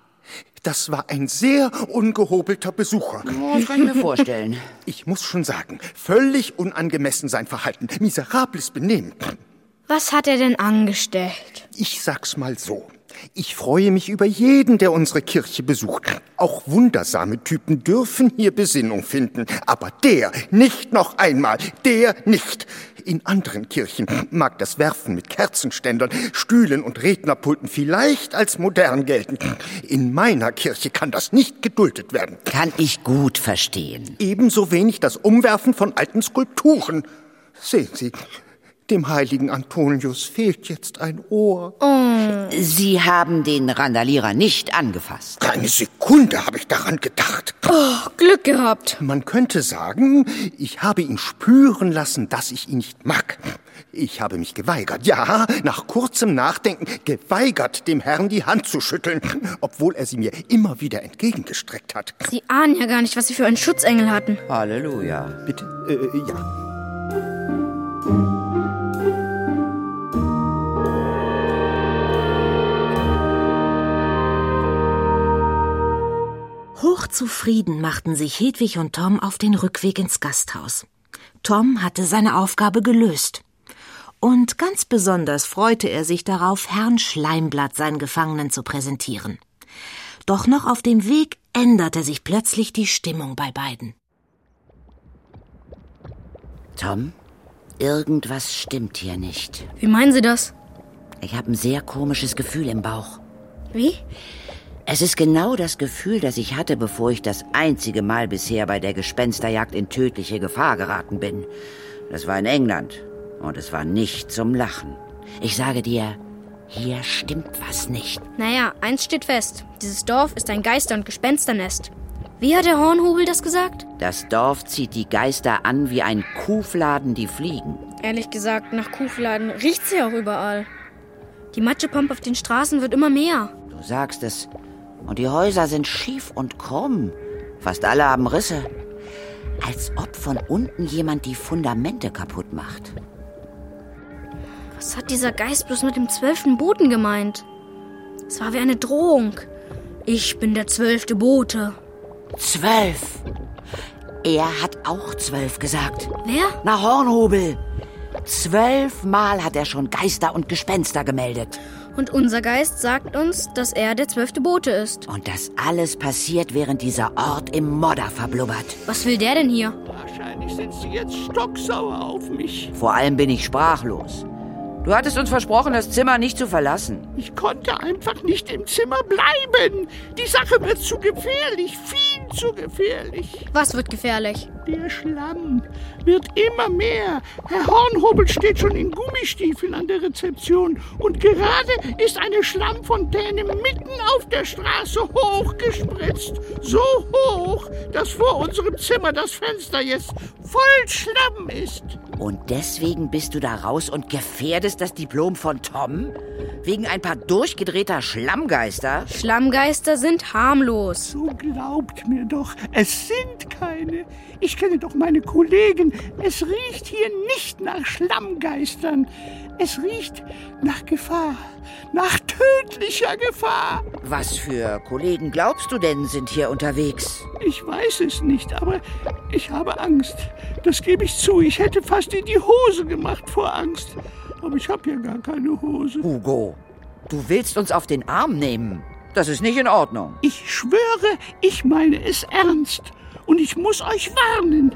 Das war ein sehr ungehobelter Besucher. Oh, das kann ich mir vorstellen. Ich muss schon sagen, völlig unangemessen sein Verhalten, miserables Benehmen. Was hat er denn angestellt? Ich sag's mal so. Ich freue mich über jeden, der unsere Kirche besucht. Auch wundersame Typen dürfen hier Besinnung finden. Aber der nicht noch einmal. Der nicht. In anderen Kirchen mag das Werfen mit Kerzenständern, Stühlen und Rednerpulten vielleicht als modern gelten. In meiner Kirche kann das nicht geduldet werden. Kann ich gut verstehen. Ebenso wenig das Umwerfen von alten Skulpturen. Sehen Sie, dem heiligen Antonius fehlt jetzt ein Ohr. Sie haben den Randalierer nicht angefasst. Keine Sekunde habe ich daran gedacht. Oh, Glück gehabt. Man könnte sagen, ich habe ihn spüren lassen, dass ich ihn nicht mag. Ich habe mich geweigert, ja, nach kurzem Nachdenken geweigert, dem Herrn die Hand zu schütteln, obwohl er sie mir immer wieder entgegengestreckt hat. Sie ahnen ja gar nicht, was Sie für einen Schutzengel hatten. Halleluja. Bitte? Äh, ja. Hochzufrieden machten sich Hedwig und Tom auf den Rückweg ins Gasthaus. Tom hatte seine Aufgabe gelöst. Und ganz besonders freute er sich darauf, Herrn Schleimblatt seinen Gefangenen zu präsentieren. Doch noch auf dem Weg änderte sich plötzlich die Stimmung bei beiden. Tom, irgendwas stimmt hier nicht. Wie meinen Sie das? Ich habe ein sehr komisches Gefühl im Bauch. Wie? Es ist genau das Gefühl, das ich hatte, bevor ich das einzige Mal bisher bei der Gespensterjagd in tödliche Gefahr geraten bin. Das war in England. Und es war nicht zum Lachen. Ich sage dir, hier stimmt was nicht. Naja, eins steht fest. Dieses Dorf ist ein Geister- und Gespensternest. Wie hat der Hornhobel das gesagt? Das Dorf zieht die Geister an wie ein Kuhfladen die Fliegen. Ehrlich gesagt, nach Kuhfladen riecht's ja auch überall. Die Matschepampe auf den Straßen wird immer mehr. Du sagst es. Und die Häuser sind schief und krumm. Fast alle haben Risse. Als ob von unten jemand die Fundamente kaputt macht. Was hat dieser Geist bloß mit dem zwölften Boten gemeint? Es war wie eine Drohung. Ich bin der zwölfte Bote. Zwölf. Er hat auch zwölf gesagt. Wer? Na, Hornhobel. Zwölfmal hat er schon Geister und Gespenster gemeldet. Und unser Geist sagt uns, dass er der zwölfte Bote ist. Und das alles passiert, während dieser Ort im Modder verblubbert. Was will der denn hier? Wahrscheinlich sind Sie jetzt stocksauer auf mich. Vor allem bin ich sprachlos. Du hattest uns versprochen, das Zimmer nicht zu verlassen. Ich konnte einfach nicht im Zimmer bleiben. Die Sache wird zu gefährlich, viel zu gefährlich. Was wird gefährlich? Der Schlamm wird immer mehr. Herr Hornhobel steht schon in Gummistiefeln an der Rezeption und gerade ist eine Schlammfontäne mitten auf der Straße hochgespritzt. So hoch, dass vor unserem Zimmer das Fenster jetzt voll Schlamm ist. Und deswegen bist du da raus und gefährdest das Diplom von Tom? Wegen ein paar durchgedrehter Schlammgeister? Schlammgeister sind harmlos. So glaubt mir doch, es sind keine. Ich kenne doch meine Kollegen. Es riecht hier nicht nach Schlammgeistern. Es riecht nach Gefahr, nach tödlicher Gefahr. Was für Kollegen glaubst du denn sind hier unterwegs? Ich weiß es nicht, aber ich habe Angst. Das gebe ich zu. Ich hätte fast in die Hose gemacht vor Angst. Aber ich habe ja gar keine Hose. Hugo, du willst uns auf den Arm nehmen. Das ist nicht in Ordnung. Ich schwöre, ich meine es ernst. Und ich muss euch warnen.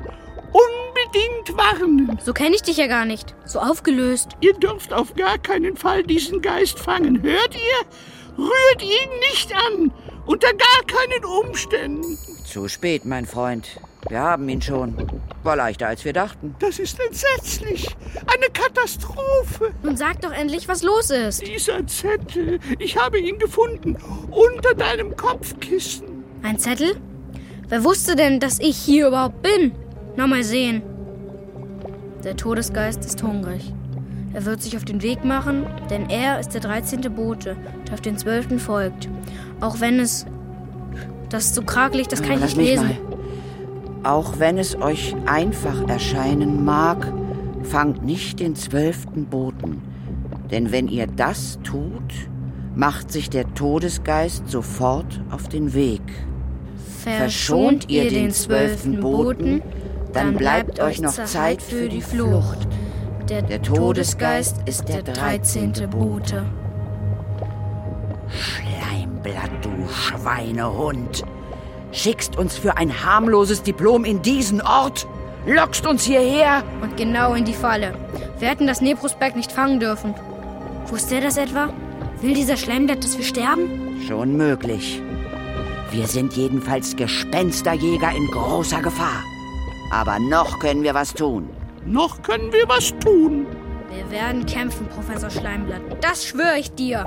Unbedingt warnen. So kenne ich dich ja gar nicht. So aufgelöst. Ihr dürft auf gar keinen Fall diesen Geist fangen. Hört ihr? Rührt ihn nicht an. Unter gar keinen Umständen. Zu spät, mein Freund. Wir haben ihn schon. War leichter, als wir dachten. Das ist entsetzlich. Eine Katastrophe. Nun sag doch endlich, was los ist. Dieser Zettel. Ich habe ihn gefunden. Unter deinem Kopfkissen. Ein Zettel? Wer wusste denn, dass ich hier überhaupt bin? Na mal sehen. Der Todesgeist ist hungrig. Er wird sich auf den Weg machen, denn er ist der 13. Bote, der auf den 12. folgt. Auch wenn es. Das ist so krakelig, das kann ich Lass nicht lesen. Mal. Auch wenn es euch einfach erscheinen mag, fangt nicht den zwölften Boten. Denn wenn ihr das tut, macht sich der Todesgeist sofort auf den Weg. Verschont ihr den zwölften Boten, dann bleibt euch noch Zeit für die Flucht. Der Todesgeist ist der dreizehnte Bote. Schleimblatt, du Schweinehund! Schickst uns für ein harmloses Diplom in diesen Ort? Lockst uns hierher? Und genau in die Falle. Wir hätten das Neprospekt nicht fangen dürfen. Wusste er das etwa? Will dieser Schleimblatt, dass wir sterben? Schon möglich. Wir sind jedenfalls Gespensterjäger in großer Gefahr. Aber noch können wir was tun. Noch können wir was tun. Wir werden kämpfen, Professor Schleimblatt. Das schwöre ich dir.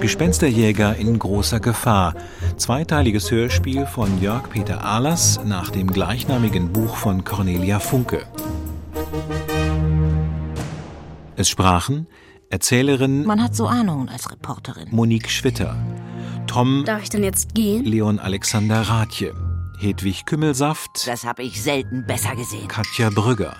Gespensterjäger in großer Gefahr. Zweiteiliges Hörspiel von Jörg Peter Ahlers nach dem gleichnamigen Buch von Cornelia Funke. Es sprachen Erzählerin Man hat so Ahnungen als Reporterin. Monique Schwitter, Tom Darf ich denn jetzt gehen? Leon Alexander Rathje, Hedwig Kümmelsaft, Das habe ich selten besser gesehen. Katja Brügger,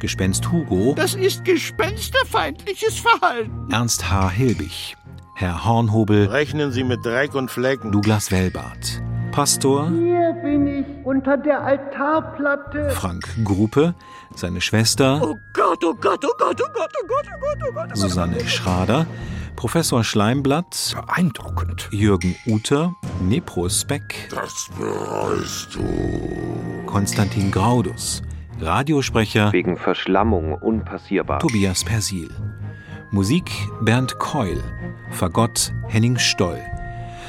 Gespenst Hugo, Das ist gespensterfeindliches Verhalten. Ernst H. Hilbig, Herr Hornhobel, Rechnen Sie mit Dreck und Flecken. Douglas Wellbart, Pastor Hier bin ich unter der Altarplatte. Frank Gruppe, seine Schwester Oh Gott, oh Gott, oh Gott, oh Gott, oh Gott, oh Gott, oh Gott. Susanne Schrader, Professor Schleimblatt, Beeindruckend. Jürgen Uter, Neprospeck, Das bereust du. Konstantin Graudus, Radiosprecher Wegen Verschlammung unpassierbar. Tobias Persil. Musik Bernd Keul. Fagott Henning Stoll.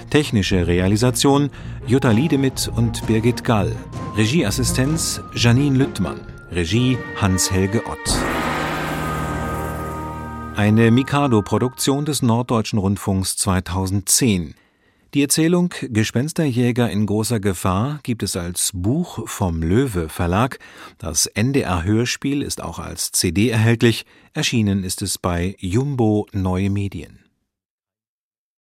Technische Realisation Jutta Liedemit und Birgit Gall. Regieassistenz Janine Lüttmann. Regie Hans-Helge Ott. Eine Mikado-Produktion des Norddeutschen Rundfunks 2010. Die Erzählung Gespensterjäger in großer Gefahr gibt es als Buch vom Löwe Verlag. Das NDR Hörspiel ist auch als CD erhältlich. Erschienen ist es bei Jumbo Neue Medien.